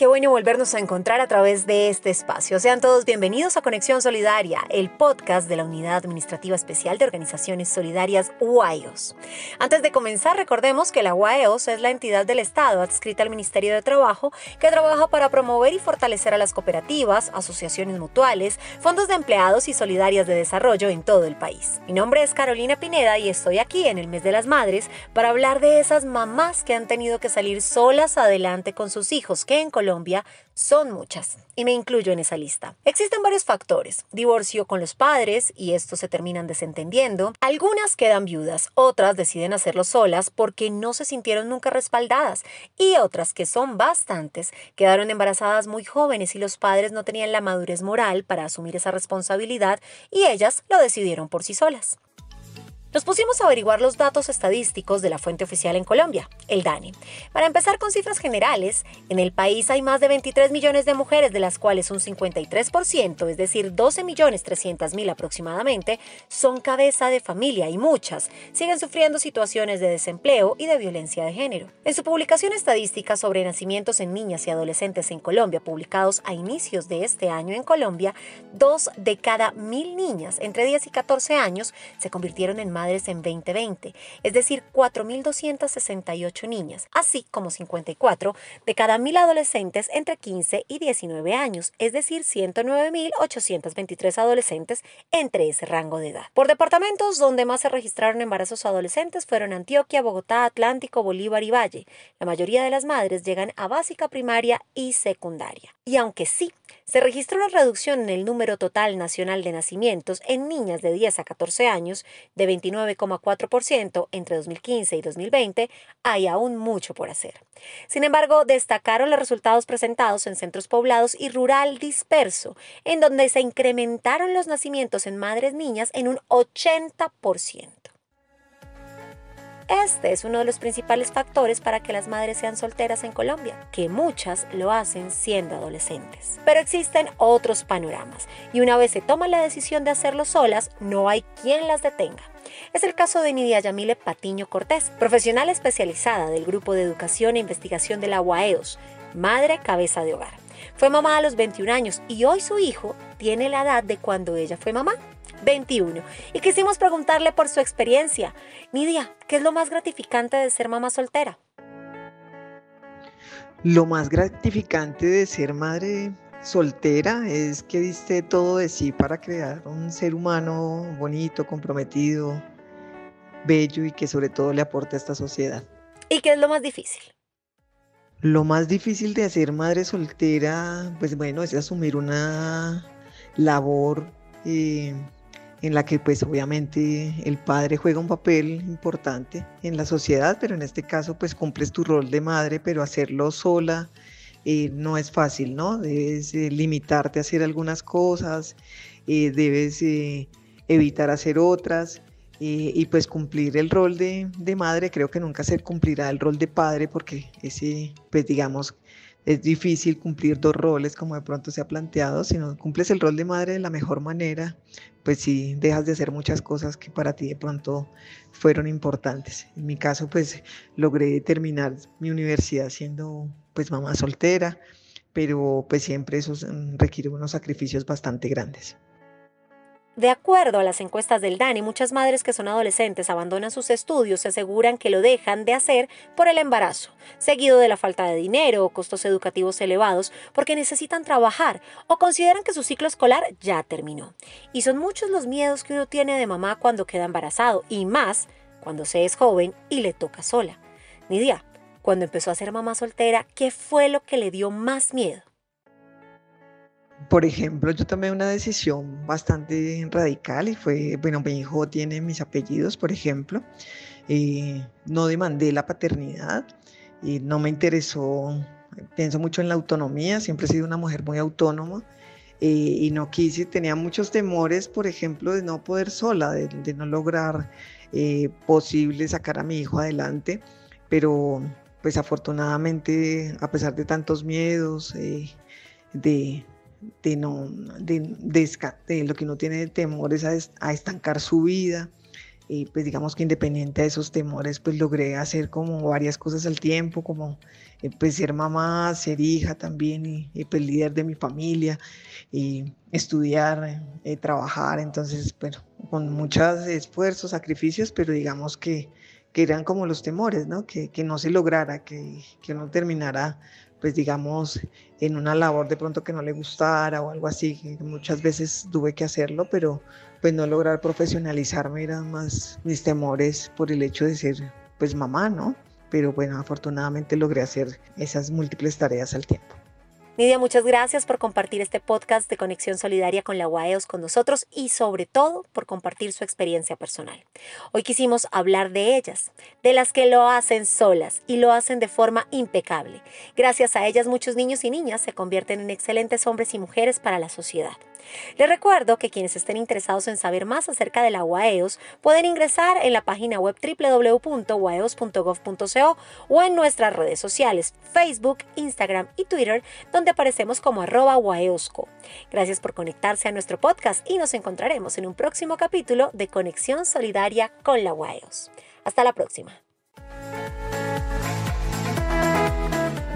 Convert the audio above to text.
Qué bueno volvernos a encontrar a través de este espacio. Sean todos bienvenidos a Conexión Solidaria, el podcast de la Unidad Administrativa Especial de Organizaciones Solidarias UAEOS. Antes de comenzar, recordemos que la UAEOS es la entidad del Estado adscrita al Ministerio de Trabajo que trabaja para promover y fortalecer a las cooperativas, asociaciones mutuales, fondos de empleados y solidarias de desarrollo en todo el país. Mi nombre es Carolina Pineda y estoy aquí en el mes de las madres para hablar de esas mamás que han tenido que salir solas adelante con sus hijos que en Colombia son muchas, y me incluyo en esa lista. Existen varios factores, divorcio con los padres, y estos se terminan desentendiendo, algunas quedan viudas, otras deciden hacerlo solas porque no se sintieron nunca respaldadas, y otras, que son bastantes, quedaron embarazadas muy jóvenes y los padres no tenían la madurez moral para asumir esa responsabilidad, y ellas lo decidieron por sí solas. Nos pusimos a averiguar los datos estadísticos de la fuente oficial en Colombia, el DANE. Para empezar con cifras generales, en el país hay más de 23 millones de mujeres, de las cuales un 53%, es decir, 12 millones 300 mil aproximadamente, son cabeza de familia y muchas siguen sufriendo situaciones de desempleo y de violencia de género. En su publicación estadística sobre nacimientos en niñas y adolescentes en Colombia, publicados a inicios de este año en Colombia, dos de cada mil niñas entre 10 y 14 años se convirtieron en madres en 2020, es decir, 4.268 niñas, así como 54 de cada mil adolescentes entre 15 y 19 años, es decir, 109.823 adolescentes entre ese rango de edad. Por departamentos donde más se registraron embarazos adolescentes fueron Antioquia, Bogotá, Atlántico, Bolívar y Valle. La mayoría de las madres llegan a básica primaria y secundaria. Y aunque sí, se registró una reducción en el número total nacional de nacimientos en niñas de 10 a 14 años de 29,4% entre 2015 y 2020, hay aún mucho por hacer. Sin embargo, destacaron los resultados presentados en centros poblados y rural disperso, en donde se incrementaron los nacimientos en madres niñas en un 80%. Este es uno de los principales factores para que las madres sean solteras en Colombia, que muchas lo hacen siendo adolescentes. Pero existen otros panoramas y una vez se toma la decisión de hacerlo solas, no hay quien las detenga. Es el caso de Nidia Yamile Patiño Cortés, profesional especializada del Grupo de Educación e Investigación de la UAEOS, madre cabeza de hogar. Fue mamá a los 21 años y hoy su hijo tiene la edad de cuando ella fue mamá. 21. Y quisimos preguntarle por su experiencia. Nidia, ¿qué es lo más gratificante de ser mamá soltera? Lo más gratificante de ser madre soltera es que diste todo de sí para crear un ser humano bonito, comprometido, bello y que sobre todo le aporte a esta sociedad. ¿Y qué es lo más difícil? Lo más difícil de ser madre soltera, pues bueno, es asumir una labor eh, en la que pues obviamente el padre juega un papel importante en la sociedad, pero en este caso pues cumples tu rol de madre, pero hacerlo sola eh, no es fácil, ¿no? Debes eh, limitarte a hacer algunas cosas, eh, debes evitar hacer otras. y pues cumplir el rol de, de madre, creo que nunca se cumplirá el rol de padre porque ese, pues digamos, es difícil cumplir dos roles como de pronto se ha planteado, si no cumples el rol de madre de la mejor manera, pues sí dejas de hacer muchas cosas que para ti de pronto fueron importantes. En mi caso, pues logré terminar mi universidad siendo pues mamá soltera, pero pues siempre eso mm, requiere unos sacrificios bastante grandes. De acuerdo a las encuestas del DANI, muchas madres que son adolescentes abandonan sus estudios y aseguran que lo dejan de hacer por el embarazo, seguido de la falta de dinero o costos educativos elevados porque necesitan trabajar o consideran que su ciclo escolar ya terminó. Y son muchos los miedos que uno tiene de mamá cuando queda embarazado y más cuando se es joven y le toca sola. Nidia, cuando empezó a ser mamá soltera, ¿qué fue lo que le dio más miedo? Por ejemplo, yo tomé una decisión bastante radical y fue, bueno, mi hijo tiene mis apellidos, por ejemplo, eh, no demandé la paternidad y no me interesó pienso mucho en la autonomía, siempre he sido una mujer muy autónoma eh, y no quise, tenía muchos temores, por ejemplo, de no poder sola, de, no lograr eh, posible sacar a mi hijo adelante, pero pues afortunadamente, a pesar de tantos miedos, eh, de, de, no, de, de, lo que uno tiene de temores a, a estancar su vida, y pues digamos que independiente de esos temores, pues logré hacer como varias cosas al tiempo, como eh, pues ser mamá, ser hija también y, y, pues líder de mi familia y estudiar, eh, trabajar, entonces bueno, con muchos esfuerzos, sacrificios, pero digamos que, que eran como los temores, ¿no? Que, que no se lograra, que, que no terminara pues digamos, en una labor de pronto que no le gustara o algo así, muchas veces tuve que hacerlo, pero pues no lograr profesionalizarme eran más mis temores por el hecho de ser pues mamá, ¿no? Pero bueno, afortunadamente logré hacer esas múltiples tareas al tiempo. Nidia, muchas gracias por compartir este podcast de Conexión Solidaria con la UAEOS con nosotros y sobre todo por compartir su experiencia personal. Hoy quisimos hablar de ellas, de las que lo hacen solas y lo hacen de forma impecable. Gracias a ellas muchos niños y niñas se convierten en excelentes hombres y mujeres para la sociedad. Les recuerdo que quienes estén interesados en saber más acerca de la UAEOS pueden ingresar en la página web www.uaeos.gov.co o en nuestras redes sociales, Facebook, Instagram y Twitter, donde aparecemos como arroba UAEOSCO. Gracias por conectarse a nuestro podcast y nos encontraremos en un próximo capítulo de Conexión Solidaria con la UAEOS. Hasta la próxima.